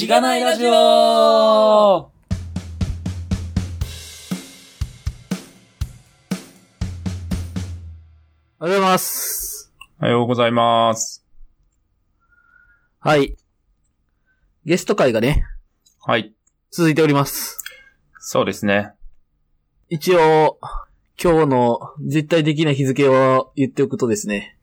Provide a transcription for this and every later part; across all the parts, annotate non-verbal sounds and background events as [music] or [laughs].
しがないラジオおはようございます。おはようございます。はい。ゲスト会がね、はい。続いております。そうですね。一応、今日の絶対的な日付を言っておくとですね、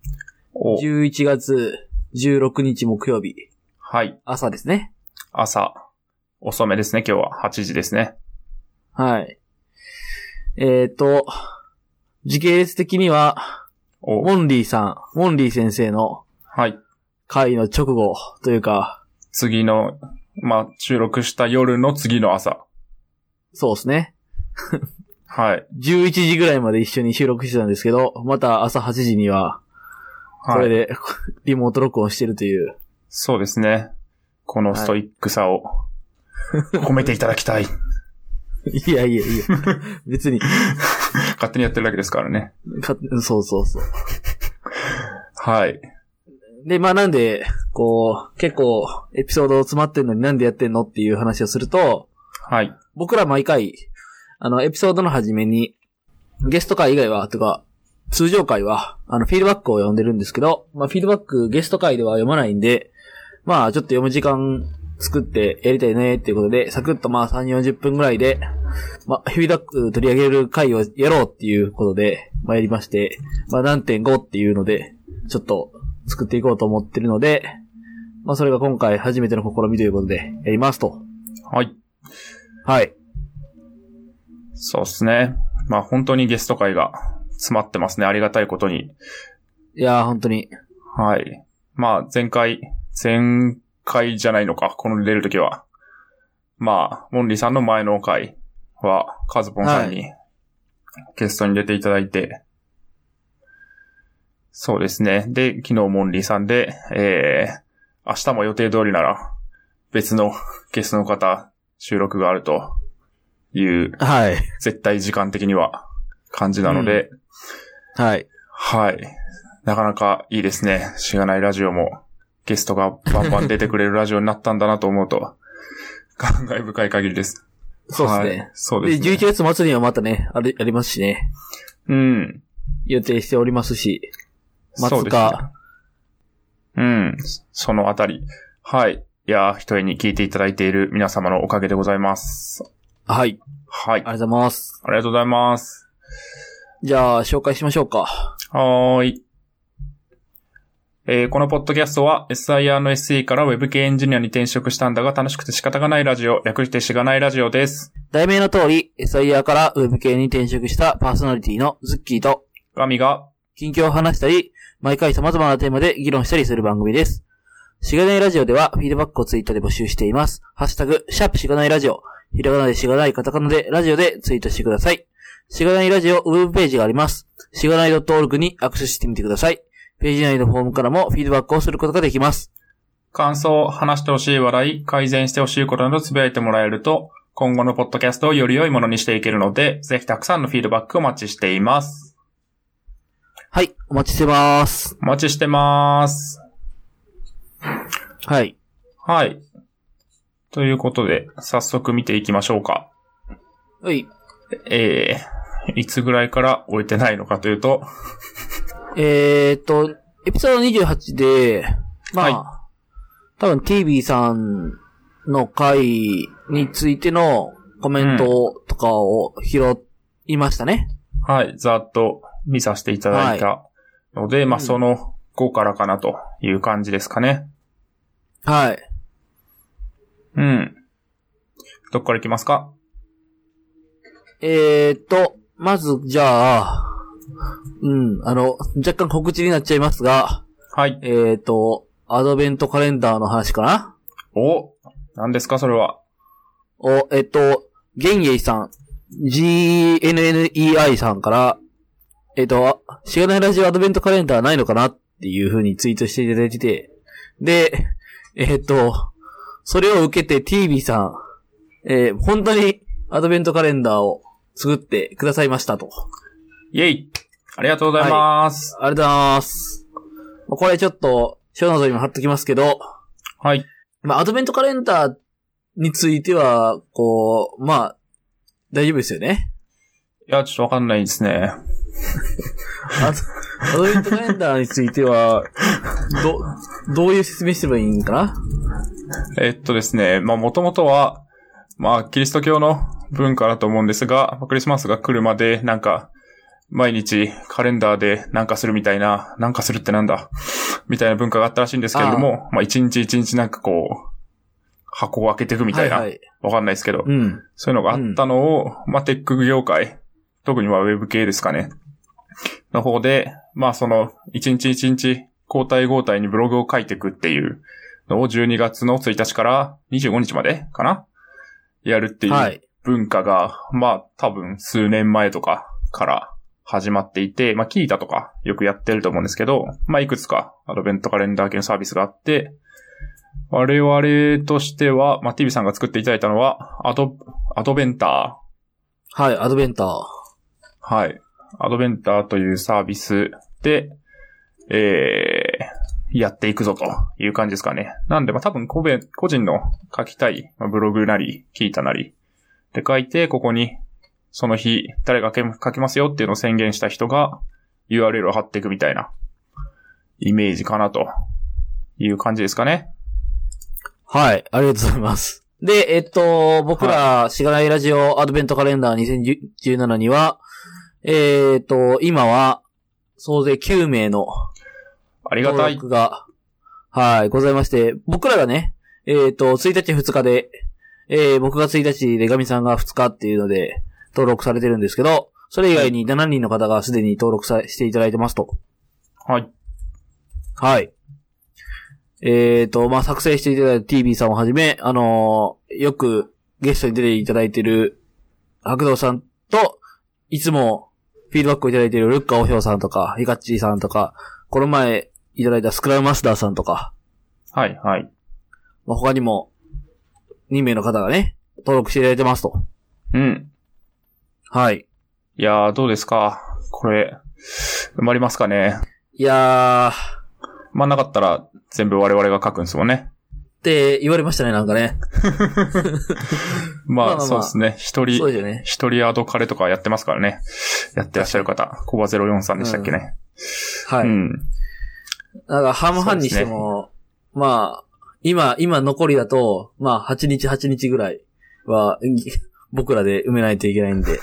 お11月16日木曜日、はい。朝ですね。朝。遅めですね、今日は。8時ですね。はい。えっ、ー、と、時系列的には、おモンリーさん、モンリー先生のはい。会の直後というか、次の、まあ、収録した夜の次の朝。そうですね。はい。11時ぐらいまで一緒に収録してたんですけど、また朝8時には、こはい。れで、リモート録音してるという。そうですね。このストイックさを褒めていただきたい。いやいやいや、別に、勝手にやってるだけですからね。かそうそうそう。はい。で、まあなんで、こう、結構、エピソード詰まってんのになんでやってんのっていう話をすると、はい。僕ら毎回、あの、エピソードの初めに、ゲスト会以外は、とか、通常会は、あの、フィードバックを読んでるんですけど、まあ、フィードバックゲスト会では読まないんで、まあ、ちょっと読む時間作ってやりたいねっていうことで、サクッとまあ、3、40分ぐらいで、まあ、フィードバック取り上げる会をやろうっていうことで、まあ、やりまして、まあ、何点5っていうので、ちょっと作っていこうと思ってるので、まあ、それが今回初めての試みということで、やりますと。はい。はい。そうですね。まあ、本当にゲスト会が詰まってますね。ありがたいことに。いやー、本当に。はい。まあ、前回、前回じゃないのか、この出るときは。まあ、モンリーさんの前の回は、カズポンさんに、ゲストに出ていただいて、そうですね。で、昨日モンリーさんで、えー、明日も予定通りなら、別のゲストの方、収録があるという、はい。絶対時間的には、感じなので、はい。はい。なかなかいいですね。しがないラジオも、ゲストがバンバン出てくれるラジオになったんだなと思うと、[laughs] 感慨深い限りです。そうですね。はいそうでですね。11月末にはまたね、あれ、ありますしね。うん。予定しておりますし。そうですね。うん。そのあたり。はい。いやー、一重に聞いていただいている皆様のおかげでございます。はい。はい。ありがとうございます。ありがとうございます。じゃあ、紹介しましょうか。はーい。えーこのポッドキャストは SIR の SE から Web 系エンジニアに転職したんだが楽しくて仕方がないラジオ、略してしがないラジオです。題名の通り、SIR からウェブ系に転職したパーソナリティのズッキーと、ガミが、近況を話したり、毎回様々なテーマで議論したりする番組です。しがないラジオでは、フィードバックをツイートで募集しています。ハッシュタグ、シャープしがないラジオ。ひらがなでしがない、カタカナでラジオでツイートしてください。しがないラジオウェブページがあります。しがない .org にアクセスしてみてください。ページ内のフォームからもフィードバックをすることができます。感想、話してほしい話題、改善してほしいことなどつぶやいてもらえると、今後のポッドキャストをより良いものにしていけるので、ぜひたくさんのフィードバックをお待ちしています。はい、お待ちしてます。お待ちしてます。はい。はい。ということで、早速見ていきましょうか。はい。えー、いつぐらいから終えてないのかというと、えーっと、エピソード28で、まあ、は多分 TV さんの回についてのコメントとかを拾いましたね。はい、ざっと見させていただいたので、まあ、うんその後からかなという感じですかね。はい。うん。どっから行きますか？えーっと、まず、じゃあ、うん、あの、若干告知になっちゃいますが、はい。えーっと、アドベントカレンダーの話かな？お何ですかそれは？お、えっと、ゲンゲイさん、GNNEI さんから、えっと、しがないラジオアドベントカレンダーないのかなっていう風にツイートしていただいてて、で、えっと、それを受けて TV さん、えー本当にアドベントカレンダーを作ってくださいましたと。イェイありがとうございます。ありがとうございます。まあこれちょっと、ショーノートにも貼っときますけど、はい。まあ、アドベントカレンダーっについては、こう、まあ、大丈夫ですよね。いや、ちょっとわかんないですね。あアドベントカレンダーについては、ど、どういう説明すればいいんかな？えっとですね、まあ、もともとは、まあ、キリスト教の文化だと思うんですが、まあクリスマスが来るまで、なんか、毎日カレンダーでなんかするみたいな、なんかするってなんだ、みたいな文化があったらしいんですけれども、まあ、一日一日なんかこう、箱を開けていくみたいな、わ、はいはい。かんないですけど、うん。そういうのがあったのを、まあ、テック業界、特にはウェブ系ですかね。の方で、まあ、その、一日一日、交代交代にブログを書いていくっていうのを12月の1日から25日までかなやるっていうはい。文化が、まあ、多分数年前とかから始まっていて、まあ、キータとかよくやってると思うんですけど、まあ、いくつかアドベントカレンダー系のサービスがあって、我々としては、まあ、TV さんが作っていただいたのは、アド、アドベンタはい、アドベンター。ー。はい。アドベンターというサービスで、えー、やっていくぞという感じですかね。なんで、まあ、多分個別、個人の書きたい、まあブログなり、キータなり、で書いて、ここに、その日、誰が書きますよっていうのを宣言した人が、URL を貼っていくみたいな、イメージかなと、いう感じですかね。はい、ありがとうございます。で、えっと、僕ら、しがないラジオアドベントカレンダー2017には、えっと、今は、総勢9名のありがたい。が、はい、ございまして、僕らがね、えっと、1日2日で、えー、僕が1日でガミさんが2日っていうので、登録されてるんですけど、それ以外に7人の方がすでに登録さしていただいてますと。はい。はい。えっ、と、まあ、作成していただいた TV さんをはじめ、あのーよくゲストに出ていただいている白道さんと、いつもフィードバックをいただいているルッカオヒョウさんとか、ヒカッチーさんとか、この前いただいたスクラムマスターさんとか、はい、はい。まあ、他にも2名の方がね、登録していただいてますと。うん。はい。いやー、どうですか？これ、埋まりますかね？いやー、埋まんなかったら、全部我々が書くんですもんね。って言われましたね、なんかね。[laughs] まあ、まあまあまあそうですね。一人、ですよね。一人アドカレとかやってますからね。やってらっしゃる方。コバ043でしたっけね。はい。うん。なんか半々にしても、まあ、今、今残りだと、まあ、8日8日ぐらいは、ぎ僕らで埋めないといけないんで。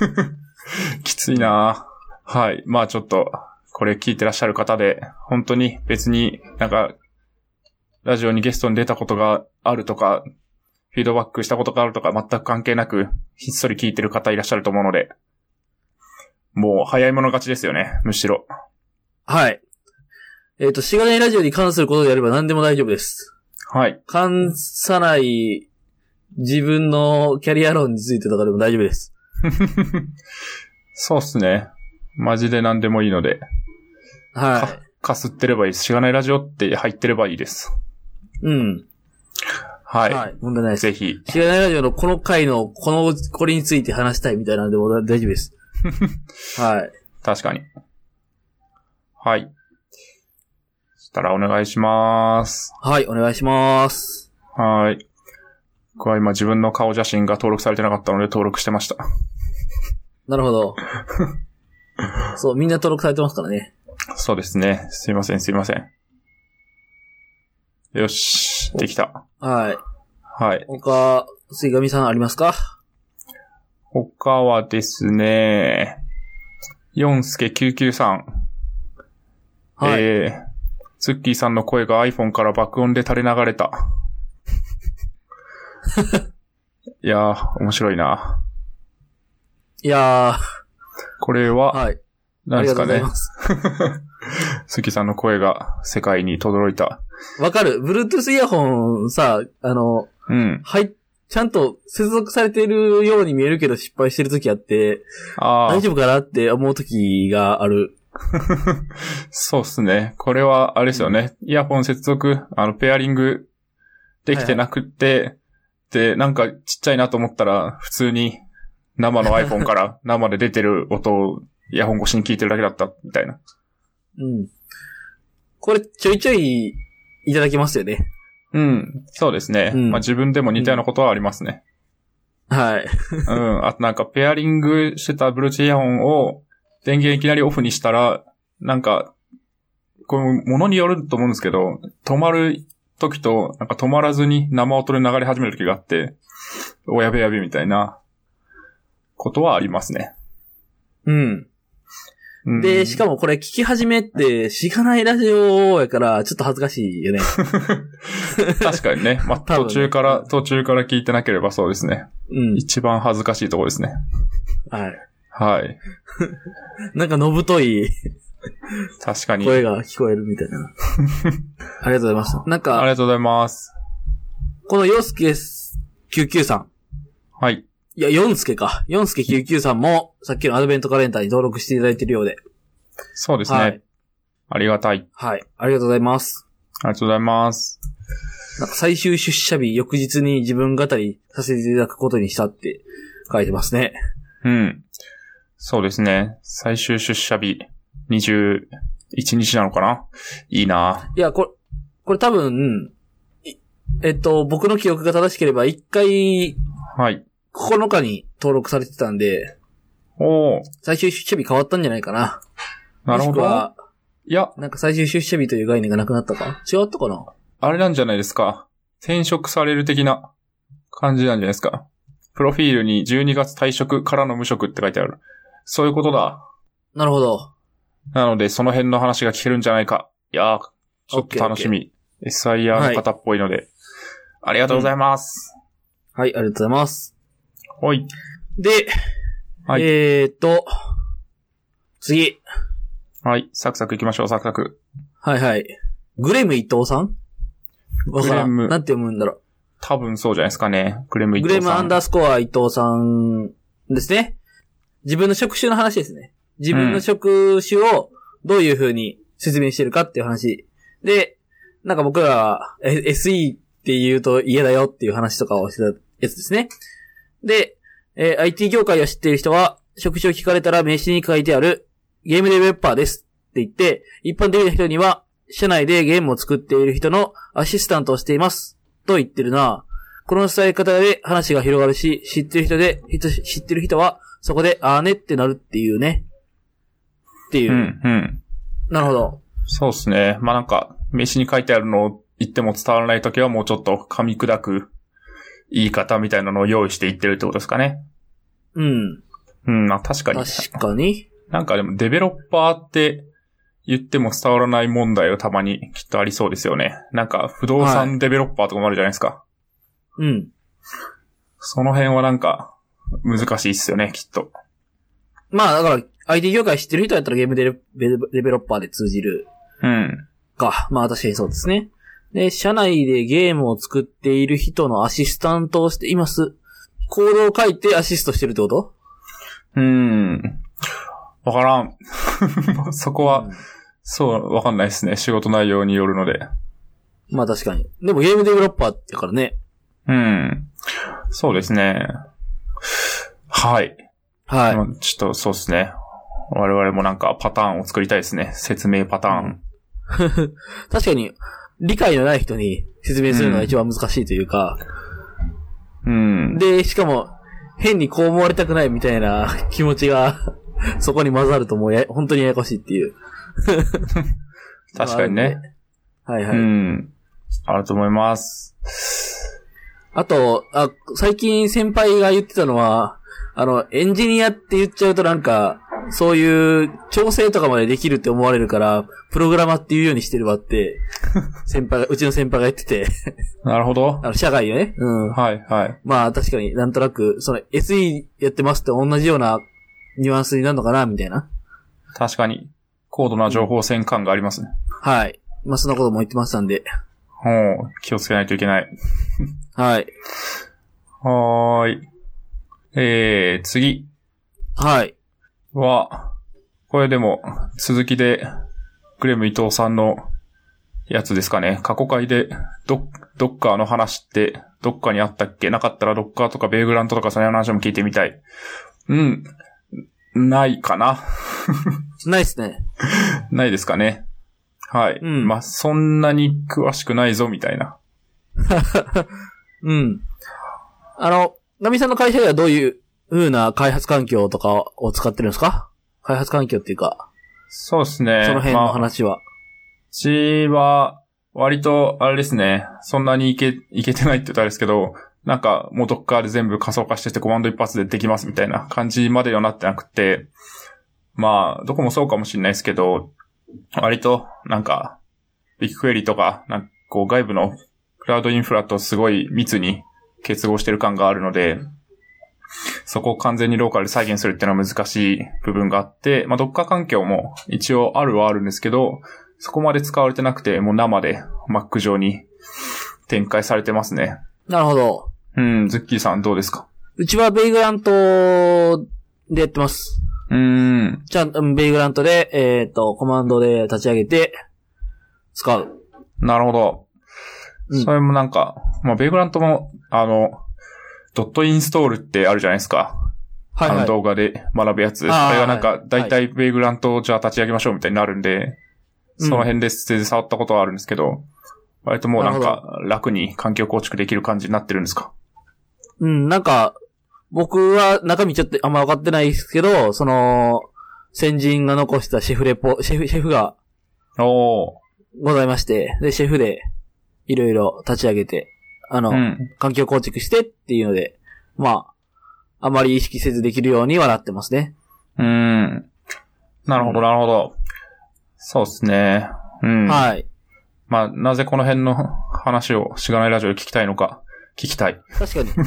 [laughs] きついなはい。まあちょっと、これ聞いてらっしゃる方で、本当に別になんか、ラジオにゲストに出たことがあるとか、フィードバックしたことがあるとか全く関係なく、ひっそり聞いてる方いらっしゃると思うので、もう早い者勝ちですよね、むしろ。はい。えっ、と、しがないラジオに関することであれば何でも大丈夫です。はい。関さない自分のキャリア論についてとかでも大丈夫です。[laughs] そうっすね。マジで何でもいいので、はか、かすってればいいです。しがないラジオって入ってればいいです。い。うん。はい。はい。問題ないです。ぜひ。しがないラジオのこの回の、この、これについて話したいみたいなんでも大丈夫です。[laughs] はい。確かに。はい。そしたらお願いします。はい、お願いします。はい。僕は今自分の顔写真が登録されてなかったので登録してました。なるほど。[laughs] そう、みんな登録されてますからね。そうですね。すいません、すいません。よし、できた。はい。はい。他、杉上さんありますか？他はですね、ヨンスケ993。はい。えー、ツッキーさんの声が iPhone から爆音で垂れ流れた。[laughs] いやー、面白いな。いやー、これは、はい。あ何ですかねりがとうござい。ます。[laughs] ツッキーさんの声が世界に轟いた。わかる ?Bluetooth イヤホンさ、あの、うん。はい、ちゃんと接続されてるように見えるけど失敗してる時あって、ああ大、丈夫かなって思う時がある。[laughs] そうっすね。これは、あれですよね。イヤホン接続、あの、ペアリングできてなくって、で、なんかちっちゃいなと思ったら、普通に生の iPhone から [laughs] 生で出てる音をイヤホン越しに聞いてるだけだった、みたいな。うん。これちょいちょいいただきますよね。うん。そうですね。うんまあ自分でも似たようなことはありますね。はい。[laughs] うん。あとなんかペアリングしてた Bluetooth イヤホンを電源いきなりオフにしたら、なんか、これものによると思うんですけど、止まる時と、なんか止まらずに生音で流れ始める時があって、おやべやべみたいなことはありますね。うん。うんで、しかもこれ聞き始めって、しがないラジオやから、ちょっと恥ずかしいよね。[laughs] 確かにね。[laughs] まあ、途中から、途中から聞いてなければそうですね。うん。一番恥ずかしいところですね。はい。はい。[laughs] なんかのぶとい確かに。声が聞こえるみたいな。ありがとうございます。なんありか、がとうございます。このヨスケ99さん。はい。いや、ヨンスケか。ヨンスケ99さんも、さっきのアドベントカレンダーに登録していただいているようで。そうですね。はいありがたい。はい。ありがとうございます。ありがとうございます。なんか最終出社日、翌日に自分語りさせていただくことにしたって書いてますね。うん。そうですね。最終出社日、21日なのかな？いいないや、これ、これ多分、いえっと、僕の記憶が正しければ、一回、はい。9日に登録されてたんで、おー、最終出社日変わったんじゃないかな。なるほど。いや、なんか最終出社日という概念がなくなったか？違ったかな？あれなんじゃないですか。転職される的な感じなんじゃないですか。プロフィールに12月退職からの無職って書いてある。そういうことだ。なるほど。なので、その辺の話が聞けるんじゃないか。いやー、ちょっと楽しみ。SIR の方っぽいので。ありがとうございます。はい、ありがとうございます。ほい。で、はいえーっと、次。はい。サクサク行きましょう、サクサク。はいはい。グレム伊藤さん？わからん。グレムなんて読むんだろ多分そうじゃないですかね。グレムう。伊藤さん。グレムアンダースコア伊藤さんですね。自分の職種の話ですね。自分の職種をどういう風に説明してるかっていう話。で、なんか僕らはえ SE って言うと嫌だよっていう話とかをしてたやつですね。で、えー IT 業界を知っている人は、職種を聞かれたら名刺に書いてあるゲームデベロッパーですって言って、一般的な人には、社内でゲームを作っている人のアシスタントをしています。と言ってるな。この伝え方で話が広がるし、知ってる人で、人知ってる人は、そこで、あーねってなるっていうね。っていう。うん、うん。なるほど。そうですね。まあなんか、名刺に書いてあるのを言っても伝わらないときはもうちょっと噛み砕く言い方みたいなのを用意して言ってるってことですかね。うん。うん、まあ確かに。確かに。なんかでもデベロッパーって言っても伝わらない問題はたまにきっとありそうですよね。なんか不動産デベロッパーとかもあるじゃないですか。うん。その辺はなんか難しいっすよね、きっと。まあ、だから、IT 業界知ってる人やったらゲームデベロッパーで通じるうん。か。まあ、確かにそうですね。で、社内でゲームを作っている人のアシスタントをしています。コードを書いてアシストしてるってこと？うん。わからん。[laughs] そこは、うんそう、わかんないですね。仕事内容によるので。まあ確かに。でもゲームデベロッパーってからね。うん。そうですね。はい。はい。まあちょっとそうですね。我々もなんかパターンを作りたいですね。説明パターン。[laughs] 確かに、理解のない人に説明するのが一番難しいというか、うん。で、しかも、変にこう思われたくないみたいな [laughs] 気持ちが、そこに混ざるともうや、本当にややこしいっていう。[laughs] 確かにね。はいはい。うん。あると思います。あと、あ、最近先輩が言ってたのは、あの、エンジニアって言っちゃうとなんか、そういう調整とかまでできるって思われるから、プログラマーっていうようにしてるわって、[laughs] 先輩が、うちの先輩が言ってて、なるほど。[laughs] あの、社外よね。うん。はい、はい。まあ確かになんとなく、その SE やってますって同じようなニュアンスになるのかな、みたいな。確かに、高度な情報戦感がありますね。はい。まあそんなことも言ってましたんで。ほう、気をつけないといけない。はい。はーい。えー、次はい。は、これでも、続きで、グレム伊藤さんのやつですかね。過去回で、ドドッカーの話って、どっかにあったっけ？なかったらドッカーとかベイグラントとかその話も聞いてみたい。うん。ないかな [laughs] ないっすね。ないですかね。はい。うんまあ、そんなに詳しくないぞ、みたいな [laughs] うん。あの、ナミさんの会社ではどういう風な開発環境とかを使ってるんですか？開発環境っていうか、そうですね。その辺のまあ話は。うちは、割と、あれですね、そんなにいけ、いけてないって言ったらあれですけど、なんか、もうどっかで全部仮想化しててコマンド一発でできますみたいな感じまではなってなくて、まあ、どこもそうかもしれないですけど、割と、なんか、ビッグクエリとか、なんかこう外部のクラウドインフラとすごい密に結合してる感があるので、[laughs] そこを完全にローカルで再現するっていうのは難しい部分があって、まあ、Docker 環境も一応あるはあるんですけど、そこまで使われてなくて、もう生で Mac 上に展開されてますね。なるほど。うん、ズッキーさんどうですか？うちはベイグラントでやってます。うーん。じゃあ、うんベイグラントで、えっ、と、コマンドで立ち上げて、使う。なるほど。うんそれもなんか、まあ、ベイグラントも、あの、ドットインストールってあるじゃないですか。はいはい。あの動画で学ぶやつ。あれがなんか、はいだいたいベイグラントをじゃあ立ち上げましょうみたいになるんで、うんその辺で全然触ったことはあるんですけど、割ともうなんなか楽に環境構築できる感じになってるんですか？うん、なんか、僕は中身ちょっとあんま分かってないですけど、その、先人が残したシェフレポ、シェフ、シェフがおー。ございまして、で、シェフで、いろいろ立ち上げて、あの、うん。環境構築してっていうので、まあ、あまり意識せずできるようにはなってますね。うーん。なるほど、なるほど。そうですね。うん。はい。まあ、なぜこの辺の話をしがないラジオで聞きたいのか、聞きたい。確かに。[laughs]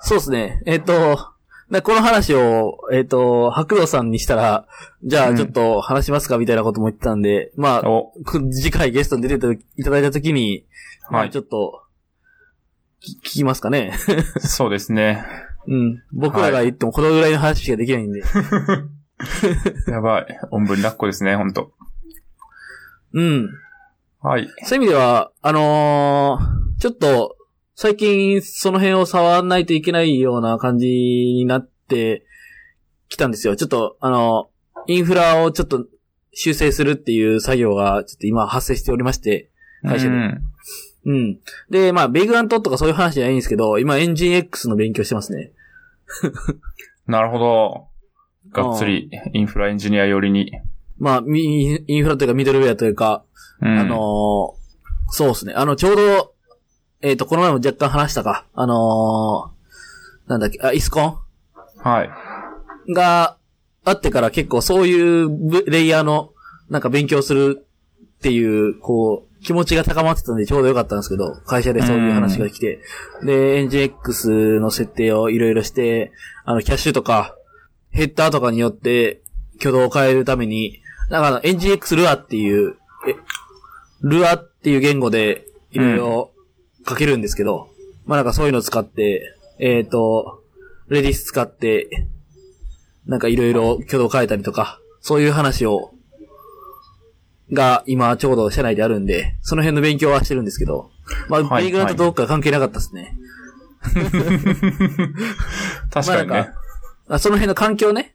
そうですね。えっ、と、でこの話を、えっ、と、白道さんにしたら、じゃうんあちょっと話しますかみたいなことも言ってたんで、まあ、お、く次回ゲストに出ていただいたときに、まあはいちょっと、き聞きますかね。[laughs] そうですね。うん。僕らが言ってもこのぐらいの話しかできないんで。[laughs] やばい。おんぶに抱っこですね、ほんと。うん。はい。そういう意味では、あのーちょっと、最近その辺を触らないといけないような感じになってきたんですよ。ちょっと、あの、インフラをちょっと修正するっていう作業がちょっと今発生しておりまして、会社でうんうん。で、まあ、ベイグラントとかそういう話じゃないんですけど、今エンジン X の勉強してますね。[laughs] なるほど。がっつりインフラエンジニア寄りに。まあ、ミインフラというかミドルウェアというか、うん、あのーそうですね。あの、ちょうど、えっ、と、この前も若干話したか。あのーなんだっけ、あ、イスコンはい。があってから結構そういうブレイヤーのなんか勉強するっていう、こう、気持ちが高まってたんでちょうどよかったんですけど、会社でそういう話が来て、で、エンジン X の設定をいろいろして、あの、キャッシュとか、ヘッダーとかによって挙動を変えるために、なんかあの、エンジン X ルアっていう、え、ルアっていう言語でいろいろ書けるんですけど、まあなんかそういうのを使って、えっ、と、レディス使って、なんかいろいろ挙動変えたりとか、そういう話を、が今ちょうど社内であるんで、その辺の勉強はしてるんですけど、まあ、はいベイグランとどうか関係なかったですね。[laughs] 確かにねまあその辺の環境ね、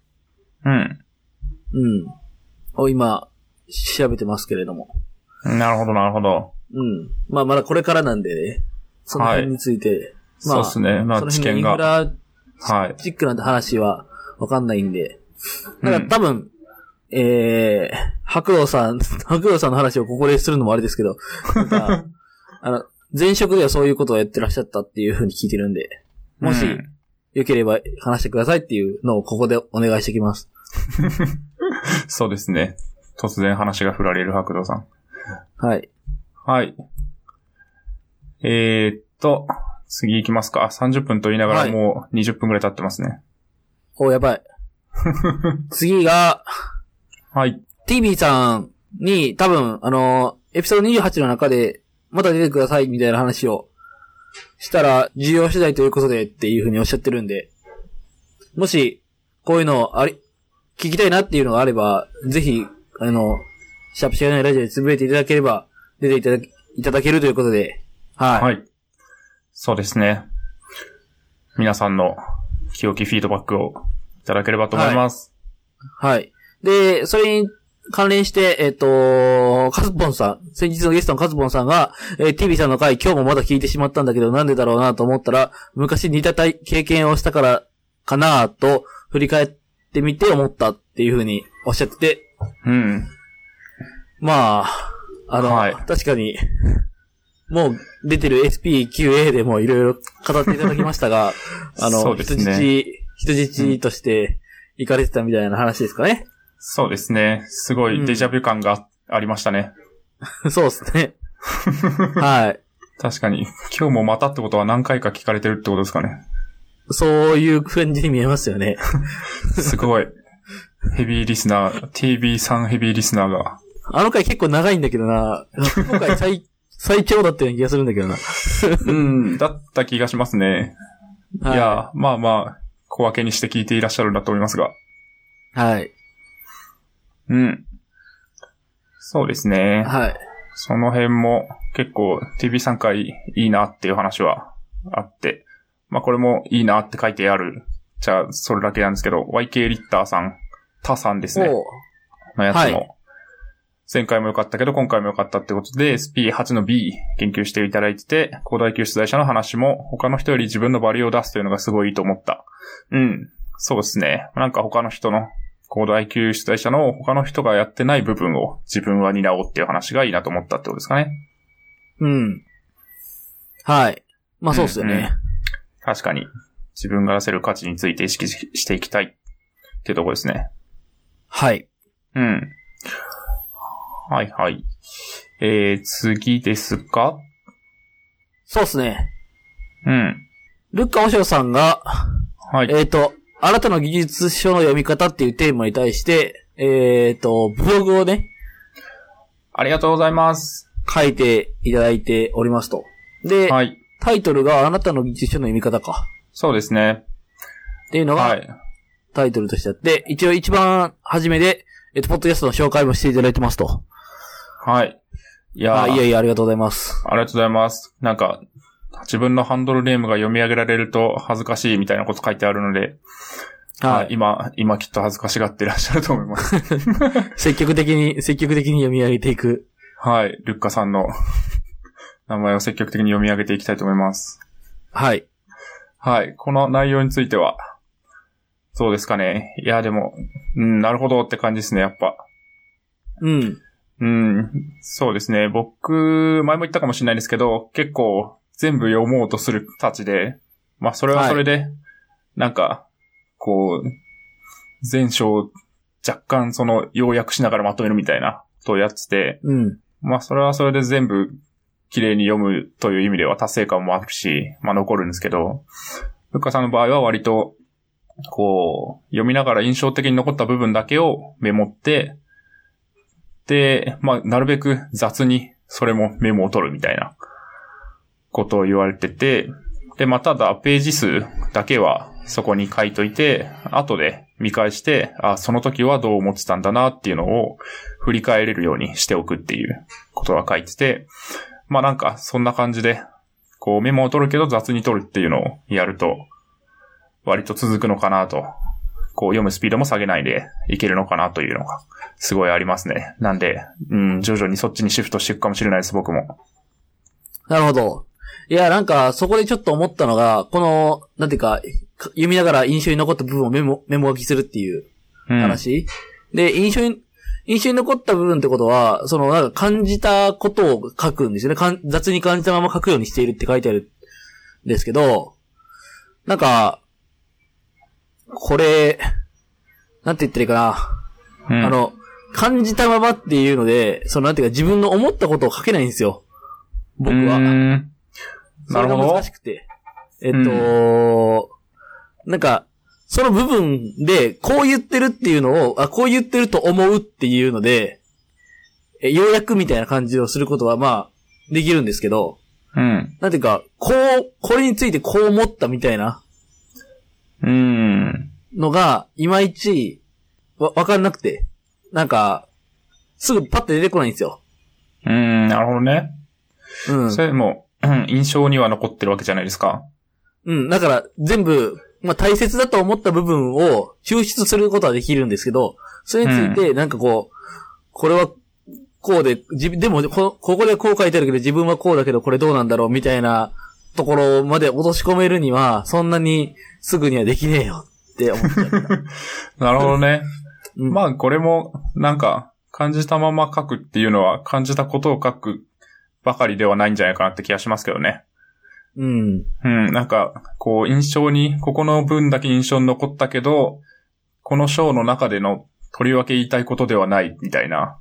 うん。うん。を今、調べてますけれども。なるほど、なるほど。うん。まあまだこれからなんでね、その辺について、まあ、そうですね。まあ、知見が。ンフラはい。チックな話はわかんないんで。だから多分、えー、白道さん、[laughs] 白道さんの話をここでするのもあれですけど、なんか、[laughs] あの、前職ではそういうことをやってらっしゃったっていうふうに聞いてるんで、もし、うんよければ話してくださいっていうのをここでお願いしてきます。[laughs] そうですね。突然話が振られる白道さん。はい。はい。えー、っと、次行きますか。30分と言いながはいらもう20分くらい経ってますね。お、やばい。次が、はい。TV さんに多分、あの、エピソード28の中で、また出てくださいみたいな話をしたら、需要次第ということでっていうふうにおっしゃってるんで、もし、こういうのあり、聞きたいなっていうのがあれば、ぜひ、あの、シャープしがないラジオでつぶやいていただければ、出ていただけいただけるということで、はい。はい。そうですね。皆さんの清きフィードバックをいただければと思います。はい。で、それに関連して、えっ、と、カズポンさん、先日のゲストのカズポンさんが、えー、TV さんの回今日もまだ聞いてしまったんだけど、なんでだろうなと思ったら、昔似た体経験をしたからかなと、振り返ってみて思ったっていうふうにおっしゃってて、うん。まあ、あの、はい確かに、もう出てる SP9A でもいろいろ語っていただきましたが、[laughs] あの、ね人質、人質として行かれてたみたいな話ですかね。そうですね。すごいデジャビュ感がありましたね。[laughs] そうですね。[laughs] はい。確かに。今日もまたってことは何回か聞かれてるってことですかね。そういう感じに見えますよね。[laughs] すごい。ヘビーリスナー、TV さんヘビーリスナーが。あの回結構長いんだけどな。今回最、最長だったような気がするんだけどな。うん、だった気がしますね。いや、まあまあ、小分けにして聞いていらっしゃるんだと思いますが。はい。うん。そうですね。はい。その辺も結構 TV 3回いいなっていう話はあって、まあこれもいいなって書いてある。じゃあ、それだけなんですけど、YK リッターさん、タさんですね。のやつはいも、前回も良かったけど、今回も良かったってことで、SP8 の B 研究していただいてて、高大級出題者の話も、他の人より自分のバリを出すというのがすごいいいと思った。うん。そうですね。なんか他の人の、高大級出題者の他の人がやってない部分を自分は担おうっていう話がいいなと思ったってことですかね。うん。はい。まあそうっすよね。うんうん確かに。自分が出せる価値について意識ししていきたいっていうところですね。はい。うん。はいはい。えー、次ですか？そうっすね。うん。ルッカ・オショさんが、はい。えっ、と、あなたの技術書の読み方っていうテーマに対して、えっ、と、ブログをね、ありがとうございます。書いていただいておりますと。で、はい。タイトルがあなたの技術書の読み方か。そうですね。っていうのがはい。タイトルとしてあって、一応一番初めで、えっ、と、ポッドキャストの紹介もしていただいてますと。はい。いやいやいや、ありがとうございます。ありがとうございます。なんか、自分のハンドルネームが読み上げられると恥ずかしいみたいなこと書いてあるので、はい。今、今きっと恥ずかしがってらっしゃると思います。[laughs] 積極的に、積極的に読み上げていく。はい。ルッカさんの [laughs] 名前を積極的に読み上げていきたいと思います。はい。はい。この内容については、そうですかね。いや、でも、うん、なるほどって感じですね、やっぱ。うん。うん、そうですね。僕、前も言ったかもしれないですけど、結構全部読もうとするたちで、まあそれはそれで、なんか、こう、全章若干その要約しながらまとめるみたいなことをやってて、うん。まあそれはそれで全部綺麗に読むという意味では達成感もあるし、まあ残るんですけど、ふっかさんの場合は割と、こう、読みながら印象的に残った部分だけをメモって、で、まあ、なるべく雑にそれもメモを取るみたいなことを言われてて、で、まあ、ただページ数だけはそこに書いといて、後で見返して、あ、その時はどう思ってたんだなっていうのを振り返れるようにしておくっていうことが書いてて、まあなんかそんな感じで、こうメモを取るけど雑に取るっていうのをやると、割と続くのかなと、こう読むスピードも下げないでいけるのかなというのが、すごいありますね。なんで、うん、徐々にそっちにシフトしていくかもしれないです、僕も。なるほど。いや、なんか、そこでちょっと思ったのが、この、なんていうか、読みながら印象に残った部分をメモ、メモ書きするっていううん。話、で、印象に、印象に残った部分ってことは、その、なんか感じたことを書くんですよね。かん雑に感じたまま書くようにしているって書いてあるんですけど、なんか、これ、なんて言ったらいいかな。うん、あの、感じたままっていうので、そのなんていうか自分の思ったことを書けないんですよ。僕は。なるほど難し。くて。えっと、なんか、その部分で、こう言ってるっていうのを、あ、こう言ってると思うっていうので、え、要約みたいな感じをすることは、まあ、できるんですけど、うん。なんていうか、こう、これについてこう思ったみたいなうん。のが、いまいち、わ、わかんなくて、なんか、すぐパッて出てこないんですよ。うん、なるほどね。うん。それも、うん印象には残ってるわけじゃないですか。うん。だから、全部、まあ、大切だと思った部分を抽出することはできるんですけど、それについて、なんかこう、これはこうで、自分、でもこ、ここでこう書いてあるけど自分はこうだけどこれどうなんだろうみたいなところまで落とし込めるには、そんなにすぐにはできねえよって思っちゃった。[laughs] なるほどね。うんまあ、これも、なんか、感じたまま書くっていうのは、感じたことを書くばかりではないんじゃないかなって気がしますけどね。うん。うん、なんか、こう、印象に、ここの分だけ印象に残ったけど、この章の中での、とりわけ言いたいことではない、みたいな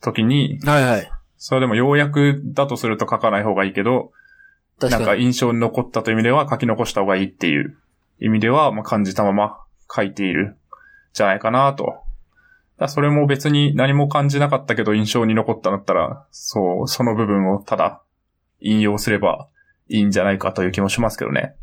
時に、はいはい。それでも要約だとすると書かない方がいいけど、なんか確かに。印象に残ったという意味では書き残した方がいいっていう意味では、まあ、感じたまま書いている、じゃないかなと。だそれも別に何も感じなかったけど印象に残ったんだったら、そう、その部分をただ引用すればいいんじゃないかという気もしますけどね。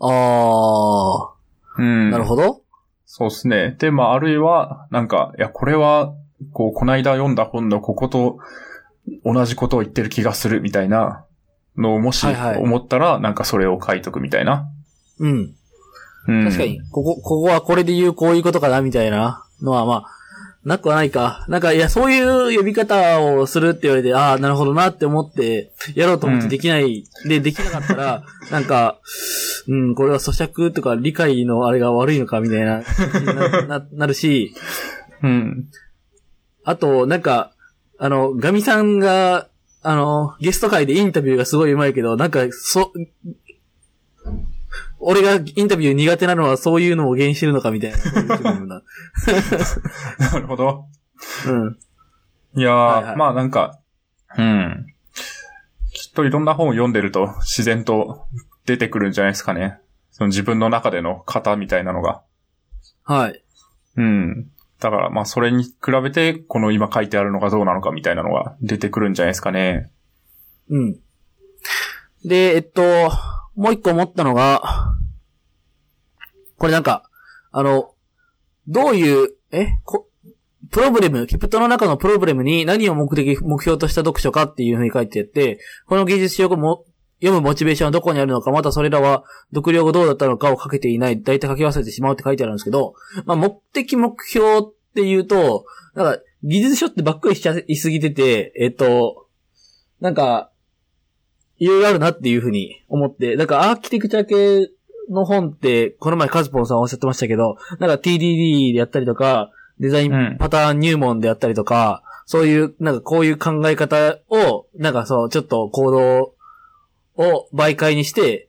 あうん。ー、なるほど。そうですね。で、まあ、あるいは、なんか、いや、これは、こう、こないだ読んだ本のここと同じことを言ってる気がするみたいなのをもしはいはい思ったら、なんかそれを書いとくみたいな。うん。うん。確かに。ここ、ここはこれで言うこういうことかなみたいなのは、まあ、なくはないか。なんか、いや、そういう呼び方をするって言われて、ああ、なるほどなって思って、やろうと思ってできない。で、できなかったら、[laughs] なんか、うん、これは咀嚼とか理解のあれが悪いのかみたいな、なななるし、[laughs] うん。あと、なんか、あの、ガミさんが、あの、ゲスト会でインタビューがすごい上手いけど、なんか、そ、俺がインタビュー苦手なのはそういうのを原因してるのかみたいな。[laughs] なるほど。うん。いやー、はいはいまあなんか、うん。きっといろんな本を読んでると自然と出てくるんじゃないですかね。その自分の中での型みたいなのが。はい。うん。だからまあそれに比べて、この今書いてあるのがどうなのかみたいなのが出てくるんじゃないですかね。うん。で、えっと、もう一個思ったのが、これなんか、あの、どういう、えこプロブレム、キプトの中のプロブレムに何を目的、目標とした読書かっていうふうに書いてあって、この技術書をも読むモチベーションはどこにあるのか、またそれらは読量後どうだったのかを書けていない、大体書き忘れてしまうって書いてあるんですけど、まあ、目的目標っていうと、なんか、技術書ってばっかりしちゃいすぎてて、えっと、なんか、いろいろあるなっていうふうに思って、なんかアーキテクチャ系の本って、この前カズポンさんおっしゃってましたけど、なんか TDD でやったりとか、デザイうん。ンパターン入門であったりとか、そういう、なんかこういう考え方を、なんかそう、ちょっと行動を媒介にして、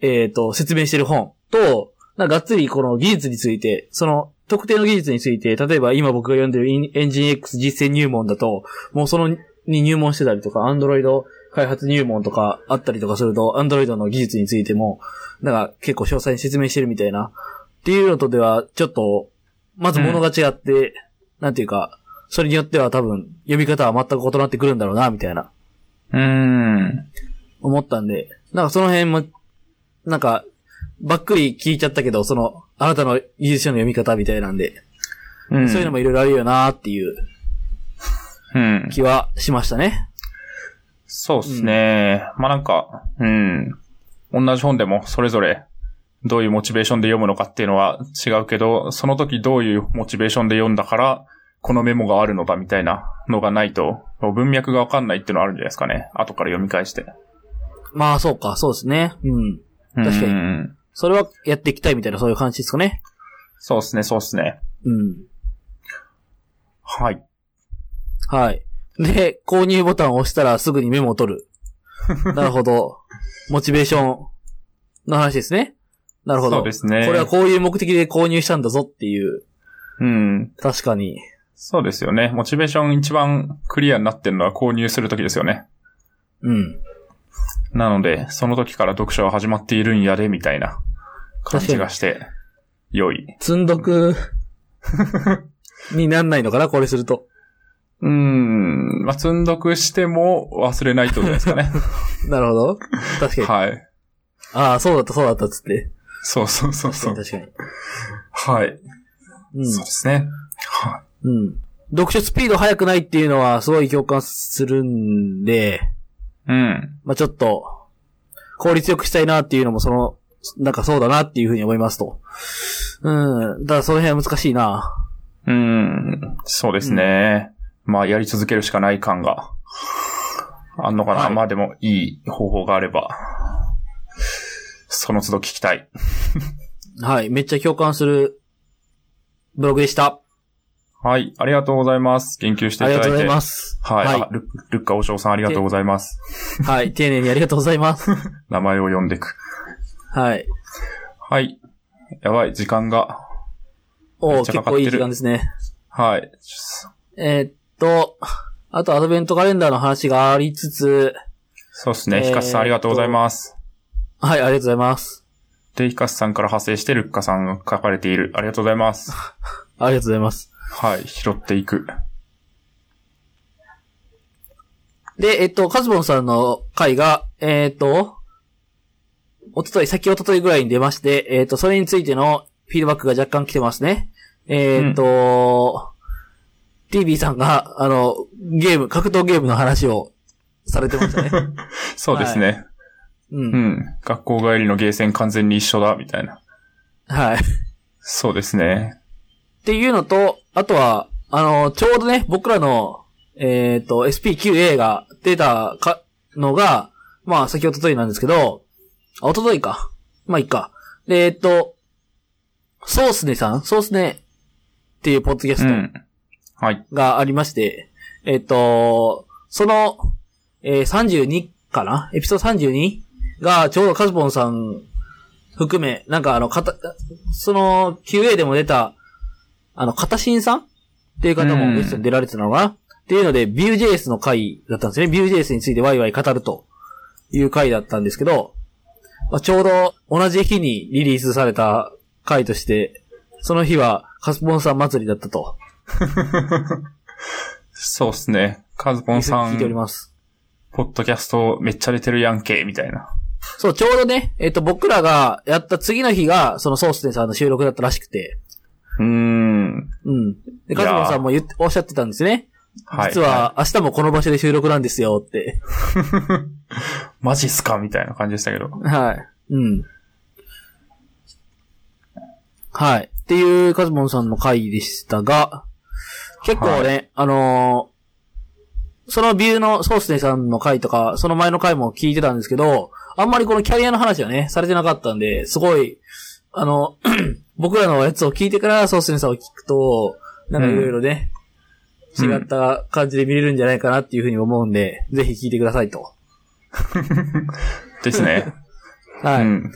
えっ、と、説明してる本と、なんかがっつりこの技術について、その特定の技術について、例えば今僕が読んでるエンジン X 実践入門だと、もうそのに入門してたりとか、アンドロイド開発入門とかあったりとかすると、アンドロイドの技術についても、なんか結構詳細に説明してるみたいな、っていうのとでは、ちょっと、まず物が違って、なんていうか、それによっては多分、読み方は全く異なってくるんだろうな、みたいな、うーん。思ったんで、なんかその辺も、なんか、ばっくり聞いちゃったけど、その、あなたの技術書の読み方みたいなんで、うん。そういうのもいろいろあるよなっていううん。気はしましたね。そうですね。まあなんか、うん。同じ本でもそれぞれどういうモチベーションで読むのかっていうのは違うけど、その時どういうモチベーションで読んだから、このメモがあるのだみたいなのがないと、文脈がわかんないっていうのはあるんじゃないですかね。後から読み返して。まあそうか、そうですね。うん。確かにうんそれはやっていきたいみたいなそういう感じですかね。そうですね、そうですね。うん。はい。はい。で、購入ボタンを押したらすぐにメモを取る。[laughs] なるほど。モチベーションの話ですね。なるほど。そうですね。これはこういう目的で購入したんだぞっていう。うん。確かに。そうですよね。モチベーション一番クリアになってるのは購入するときですよね。うん。なので、その時から読書は始まっているんやで、みたいな感じがして、良い。積んどく [laughs] になんないのかなこれすると。うーん。まあ、積んどくしても忘れないってことですかね。[laughs] なるほど。確かに。はい。ああ、そうだった、そうだったっつって。そうそうそう確そう。かに確かはい。に。うんそうですね。はうん。読書スピード速くないっていうのはすごい共感するんで、い。うん。まあちょっと、効率よくしたいなっていうのもその、なんかそうだなっていうふうに思いますと。うん。だからその辺は難しいな。うん。そうですね。まあやり続けるしかない感があんのかな。はいまあでもいい方法があれば、その都度聞きたい。[laughs] はい。めっちゃ共感するブログでした。はい、ありがとうございます。研究していただいて。ありがとうございます。はい、はいあルルッカお嬢さんありがとうございます。はい。丁寧にありがとうございます。[laughs] 名前を読んでいく。はい。はい。やばい、時間が。おーめっちゃかかってる結構いい時間ですね。はい。えーっと、あとアドベントカレンダーの話がありつつ、そうですね。えーヒカスさんありがとうございます。はい、ありがとうございます。で、ヒカスさんから派生してルッカさんが書かれている。ありがとうございます。[laughs] ありがとうございます。はい。拾っていく。で、えっと、カズボンさんの回が、えーっと、おととい、先おとといぐらいに出まして、えーっと、それについてのフィードバックが若干来てますね。えーっと、TB さんが、あの、ゲーム、格闘ゲームの話をされてましたね。[laughs] そうですね。う。うんん。学校帰りのゲーセン完全に一緒だ、みたいな。はい。そうですね。っていうのと、あとは、あの、ちょうどね、僕らの、えっ、と、SP9A が出たか、のが、まあ、先ほどといなんですけど、あ、おとといか。まあ、いいか。で、えっ、と、ソースネさんソースネっていうポッドキャストうん。はい。がありまして、えっ、と、その、えー32かな？エピソード 32? が、ちょうどカズボンさん含め、なんかあの、かた、その、QA でも出た、あの、片新さん？っていう方もゲストに出られてたのかな、っていうので、Vue.js の回だったんですね。Vue.js についてワイワイ語るという回だったんですけど、まあ、ちょうど同じ日にリリースされた回として、その日はカスボンさん祭りだったと。[laughs] そうですね。カズポンさ聞いておりん、ます。ポッドキャストめっちゃ出てるやんけ、みたいな。そう、ちょうどね、えっ、と、僕らがやった次の日が、そのソースネさんの収録だったらしくて、うーん。うん。で、カズボンさんも言って、おっしゃってたんですね。はい。実は、明日もこの場所で収録なんですよって。[laughs] マジっすかみたいな感じでしたけど。はい。うん。はい。っていうカズボンさんの回でしたが、結構ね、あのーそのビューのソースネさんの回とか、その前の回も聞いてたんですけど、あんまりこのキャリアの話はね、されてなかったんで、すごい、あの、[clears throat] 僕らのやつを聞いてからソースネさんを聞くと、なんかいろいろね、うん違った感じで見れるんじゃないかなっていうふうに思うんで、ぜひ聞いてくださいと。[laughs] ですね。[laughs] はい。うん。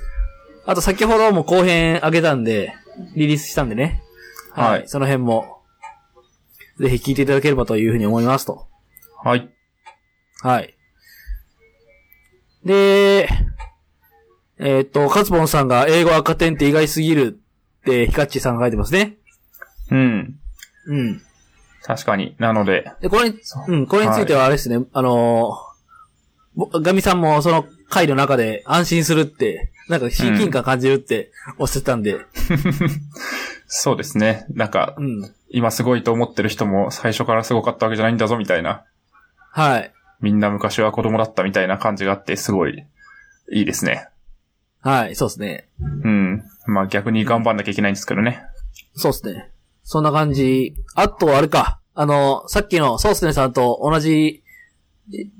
あと先ほども後編上げたんで、リリースしたんでね。はいその辺も、ぜひ聞いていただければというふうに思いますと。はい。はい。で、えっ、と、カツボンさんが英語赤点って意外すぎるってヒカッチさんが書いてますね。うん。うん。確かに。なので、で、これううん、これについてはあれですね、あのーぼガミさんもその回の中で安心するって、なんか親近感感じるっておっしゃってたんで、[laughs] そうですね。なんかう、ん。今すごいと思ってる人も最初からすごかったわけじゃないんだぞ、みたいな。はい。みんな昔は子供だったみたいな感じがあって、すごい、いいですね。はい、そうですね。うん。まあ逆に頑張んなきゃいけないんですけどね。そうですね。そんな感じ。あと、あれか。あの、さっきのソースネさんと同じ、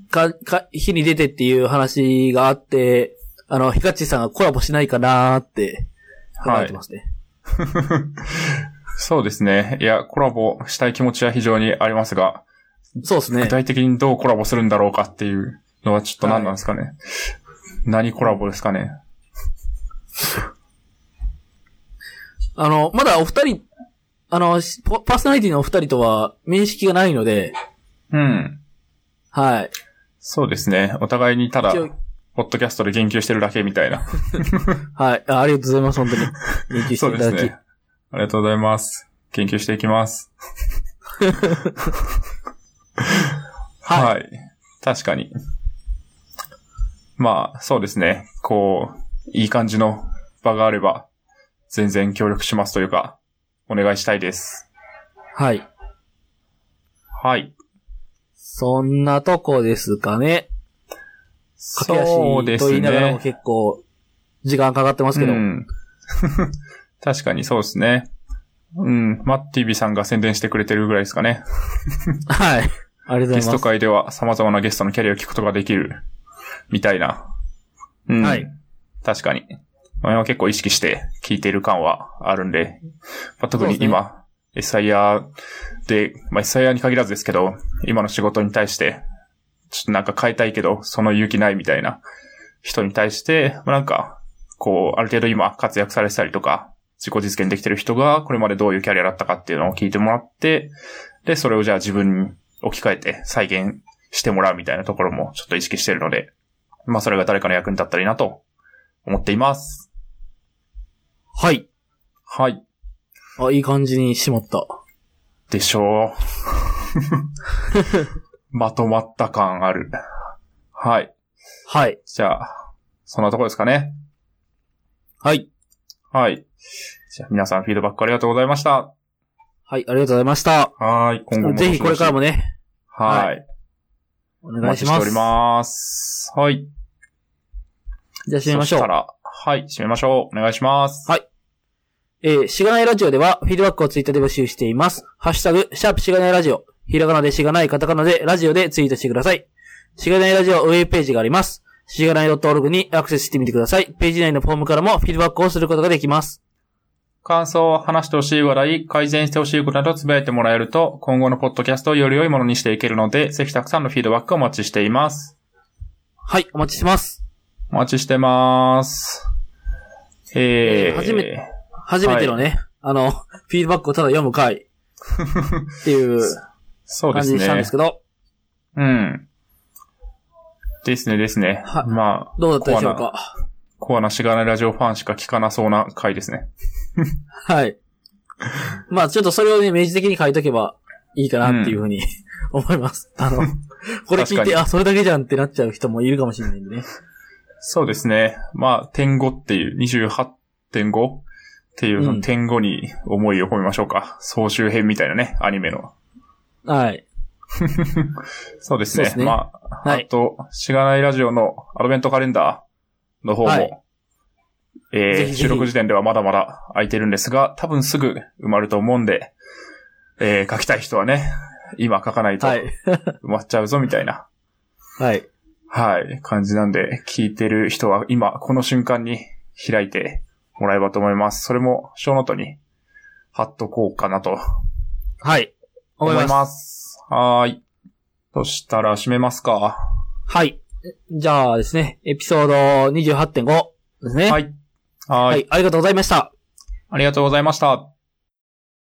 か、か、日に出てっていう話があって、あの、ヒカッチさんがコラボしないかなーって考えてますね。[laughs] そうですね。いや、コラボしたい気持ちは非常にありますが、そうですね具。体的にどうコラボするんだろうかっていうのはちょっと何なんですかね。何コラボですかね。あの、まだお二人、あの、パーソナリティのお二人とは面識がないので、うん。はい。そうですね。お互いにただポッドキャストで言及してるだけみたいな。[laughs] はいあ。ありがとうございます、本当に。言及していただき。ですね。ありがとうございます。研究していきます。[laughs] はいはい。確かに。まあ、そうですね。こう、いい感じの場があれば、全然協力しますというか、お願いしたいです。はい。はい。そんなとこですかね。駆けそうです足と言いながらもね。結構、時間かかってますけど。うん。[laughs] 確かにそうですね。うん、マッティビさんが宣伝してくれてるぐらいですかね。はい。ありがとうございゲストます。会では様々なゲストのキャリアを聞くことができる、みたいな。うん。はい。確かに。まあ、結構意識して聞いている感はあるんで、まあ、特に今、SIR で、まあ、SIR に限らずですけど、今の仕事に対して、ちょっとなんか変えたいけど、その勇気ないみたいな人に対して、まあ、なんか、こう、ある程度今活躍されてたりとか、自己実現できてる人が、これまでどういうキャリアだったかっていうのを聞いてもらって、で、それをじゃあ自分に置き換えて再現してもらうみたいなところもちょっと意識してるので、まあそれが誰かの役に立ったらいいなと思っています。はい。はい。あ、いい感じに締まった。でしょう。[laughs] まとまった感ある。はい。はい。じゃあ、そんなとこですかね。はい。はい。じゃあ皆さんフィードバックありがとうございました。はい、ありがとうございました。はい。今後もぜひこれからもね。ね、はい。おお願いします。待ちしております。はい。じゃあ締めましょうそした。ら、はい。締めましょう。お願いします。はいえー、しがないラジオでは、フィードバックをツイッターで募集しています。ハッシュタグ、シャープしがないラジオ。ひらがなでしがない、カタカナでラジオでツイートしてください。しがないラジオウェブページがあります。しがない .org にアクセスしてみてください。ページ内のフォームからもフィードバックをすることができます。感想、話してほしい話題、改善してほしいことなどつぶやいてもらえると、今後のポッドキャストをより良いものにしていけるので、ぜひたくさんのフィードバックをお待ちしています。はい、お待ちしてます。お待ちしてます。えー、えー初め初めてのね、あの、[laughs] フィードバックをただ読む回っていう [laughs] 感じにしたんでねす。けど、うん。ですね、ですね。はいまあ、どうだったでしょうか？コアなしがないラジオファンしか聞かなそうな回ですね。[laughs] はい。まあちょっとそれをね、明示的に書いとけばいいかなっていうふうに、思います。あの、これ聞いて、あ、それだけじゃんってなっちゃう人もいるかもしれないんでね。そうですね。まあ、点5っていう、28.5っていう、うんその点5に思いを込めましょうか。総集編みたいなね、アニメの。はい。そうですね。すねまあ、はいあと、しがないラジオのアドベントカレンダーの方も、はいえーぜひぜひ収録時点ではまだまだ空いてるんですが、多分すぐ埋まると思うんで、えー書きたい人はね、今書かないと埋はい。まっちゃうぞみたいな、はい。はい、感じなんで、聞いてる人は今、この瞬間に開いてもらえばと思います。それも、ショーノートに貼っとこうかなとはい。思思いいます。ます。はーい。そしたら、締めますか？はい。じゃあですね、エピソード28.5ですね。。はい。はい。ありがとうございました。ありがとうございました。